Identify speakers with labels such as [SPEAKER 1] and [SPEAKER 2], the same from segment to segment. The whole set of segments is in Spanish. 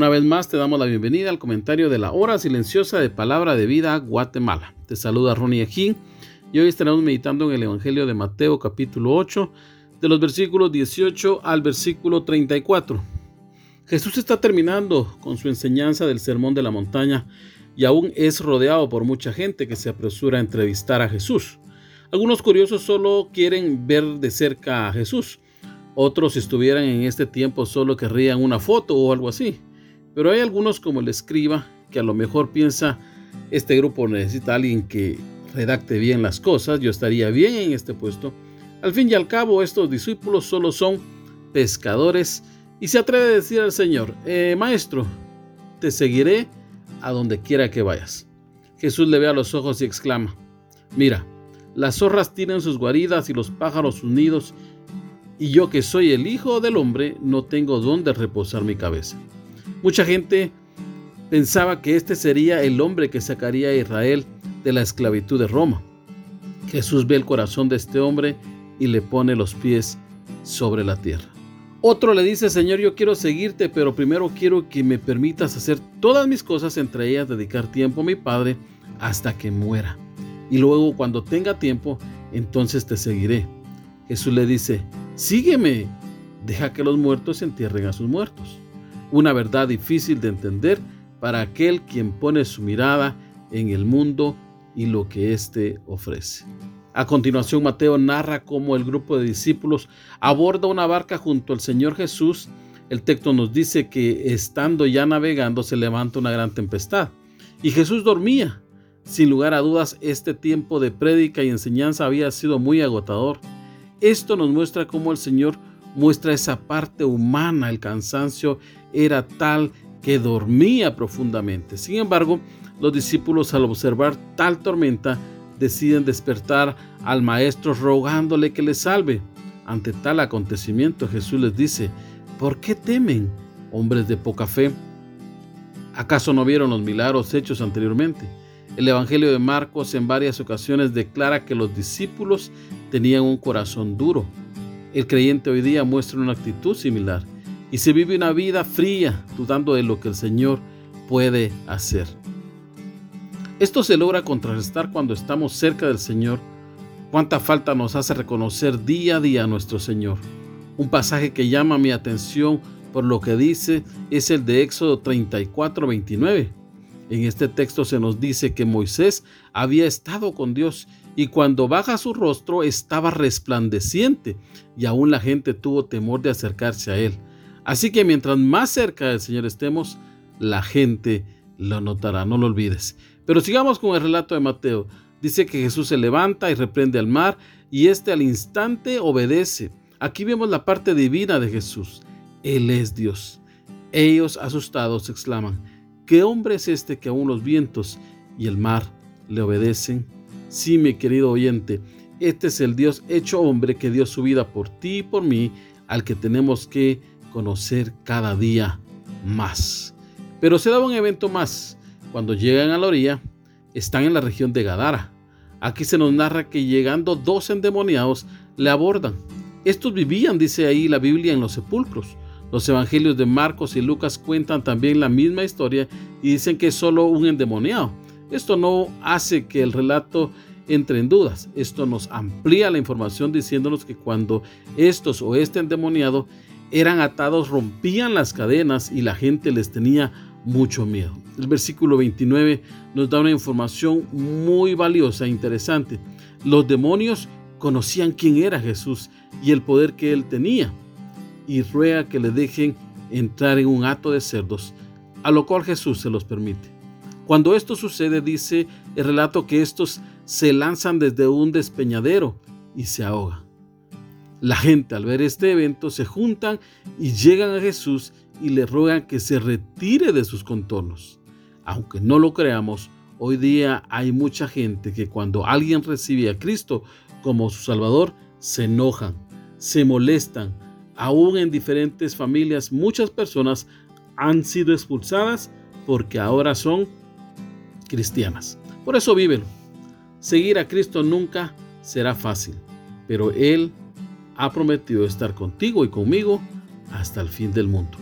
[SPEAKER 1] Una vez más te damos la bienvenida al comentario de la hora silenciosa de Palabra de Vida Guatemala. Te saluda Ronnie Ajín y hoy estaremos meditando en el Evangelio de Mateo capítulo 8 de los versículos 18 al versículo 34. Jesús está terminando con su enseñanza del Sermón de la Montaña y aún es rodeado por mucha gente que se apresura a entrevistar a Jesús. Algunos curiosos solo quieren ver de cerca a Jesús. Otros si estuvieran en este tiempo solo querrían una foto o algo así. Pero hay algunos como el escriba que a lo mejor piensa, este grupo necesita alguien que redacte bien las cosas, yo estaría bien en este puesto. Al fin y al cabo, estos discípulos solo son pescadores y se atreve a decir al Señor, eh, Maestro, te seguiré a donde quiera que vayas. Jesús le ve a los ojos y exclama, Mira, las zorras tienen sus guaridas y los pájaros sus nidos, y yo que soy el Hijo del Hombre no tengo dónde reposar mi cabeza. Mucha gente pensaba que este sería el hombre que sacaría a Israel de la esclavitud de Roma. Jesús ve el corazón de este hombre y le pone los pies sobre la tierra. Otro le dice, Señor, yo quiero seguirte, pero primero quiero que me permitas hacer todas mis cosas, entre ellas dedicar tiempo a mi Padre hasta que muera. Y luego cuando tenga tiempo, entonces te seguiré. Jesús le dice, sígueme, deja que los muertos entierren a sus muertos una verdad difícil de entender para aquel quien pone su mirada en el mundo y lo que éste ofrece. A continuación, Mateo narra cómo el grupo de discípulos aborda una barca junto al Señor Jesús. El texto nos dice que estando ya navegando se levanta una gran tempestad y Jesús dormía. Sin lugar a dudas, este tiempo de prédica y enseñanza había sido muy agotador. Esto nos muestra cómo el Señor muestra esa parte humana, el cansancio era tal que dormía profundamente. Sin embargo, los discípulos al observar tal tormenta deciden despertar al maestro rogándole que les salve. Ante tal acontecimiento Jesús les dice, ¿por qué temen, hombres de poca fe? ¿Acaso no vieron los milagros hechos anteriormente? El Evangelio de Marcos en varias ocasiones declara que los discípulos tenían un corazón duro. El creyente hoy día muestra una actitud similar y se vive una vida fría, dudando de lo que el Señor puede hacer. Esto se logra contrarrestar cuando estamos cerca del Señor. Cuánta falta nos hace reconocer día a día a nuestro Señor. Un pasaje que llama mi atención por lo que dice es el de Éxodo 34, 29. En este texto se nos dice que Moisés había estado con Dios y cuando baja su rostro estaba resplandeciente y aún la gente tuvo temor de acercarse a él. Así que mientras más cerca del Señor estemos, la gente lo notará, no lo olvides. Pero sigamos con el relato de Mateo. Dice que Jesús se levanta y reprende al mar y éste al instante obedece. Aquí vemos la parte divina de Jesús. Él es Dios. Ellos asustados exclaman, ¿qué hombre es este que aún los vientos y el mar le obedecen? Sí, mi querido oyente, este es el Dios hecho hombre que dio su vida por ti y por mí, al que tenemos que conocer cada día más. Pero se da un evento más. Cuando llegan a la orilla, están en la región de Gadara. Aquí se nos narra que llegando dos endemoniados le abordan. Estos vivían, dice ahí la Biblia, en los sepulcros. Los evangelios de Marcos y Lucas cuentan también la misma historia y dicen que es solo un endemoniado. Esto no hace que el relato entre en dudas. Esto nos amplía la información diciéndonos que cuando estos o este endemoniado eran atados, rompían las cadenas y la gente les tenía mucho miedo. El versículo 29 nos da una información muy valiosa e interesante. Los demonios conocían quién era Jesús y el poder que él tenía y ruega que le dejen entrar en un hato de cerdos, a lo cual Jesús se los permite. Cuando esto sucede, dice el relato que estos se lanzan desde un despeñadero y se ahogan. La gente al ver este evento se juntan y llegan a Jesús y le ruegan que se retire de sus contornos. Aunque no lo creamos, hoy día hay mucha gente que cuando alguien recibe a Cristo como su Salvador, se enojan, se molestan. Aún en diferentes familias, muchas personas han sido expulsadas porque ahora son cristianas. Por eso vívelo. Seguir a Cristo nunca será fácil, pero Él ha prometido estar contigo y conmigo hasta el fin del mundo.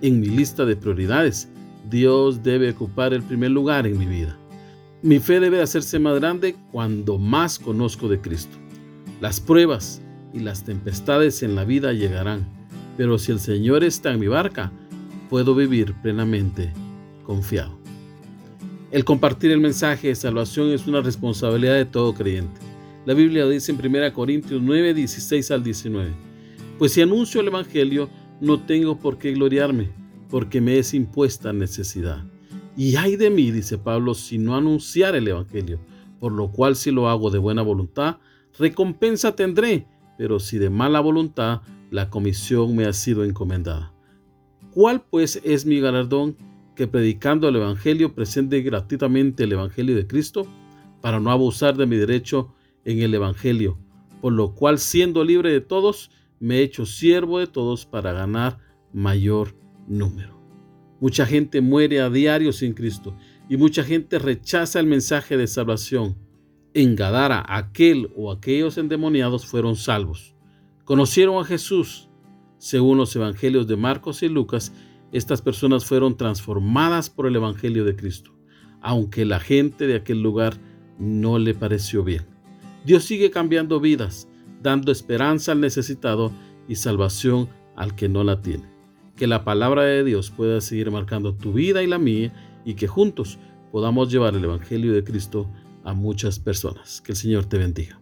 [SPEAKER 1] En mi lista de prioridades, Dios debe ocupar el primer lugar en mi vida. Mi fe debe hacerse más grande cuando más conozco de Cristo. Las pruebas y las tempestades en la vida llegarán, pero si el Señor está en mi barca, puedo vivir plenamente confiado. El compartir el mensaje de salvación es una responsabilidad de todo creyente. La Biblia dice en 1 Corintios 9, 16 al 19, Pues si anuncio el Evangelio, no tengo por qué gloriarme, porque me es impuesta necesidad. Y hay de mí, dice Pablo, si no anunciar el Evangelio, por lo cual si lo hago de buena voluntad, recompensa tendré, pero si de mala voluntad, la comisión me ha sido encomendada. ¿Cuál pues es mi galardón? Que predicando el Evangelio presente gratuitamente el Evangelio de Cristo, para no abusar de mi derecho en el Evangelio, por lo cual siendo libre de todos, me he hecho siervo de todos para ganar mayor número. Mucha gente muere a diario sin Cristo y mucha gente rechaza el mensaje de salvación. En Gadara, aquel o aquellos endemoniados fueron salvos. Conocieron a Jesús, según los evangelios de Marcos y Lucas, estas personas fueron transformadas por el Evangelio de Cristo, aunque la gente de aquel lugar no le pareció bien. Dios sigue cambiando vidas, dando esperanza al necesitado y salvación al que no la tiene. Que la palabra de Dios pueda seguir marcando tu vida y la mía y que juntos podamos llevar el Evangelio de Cristo a muchas personas. Que el Señor te bendiga.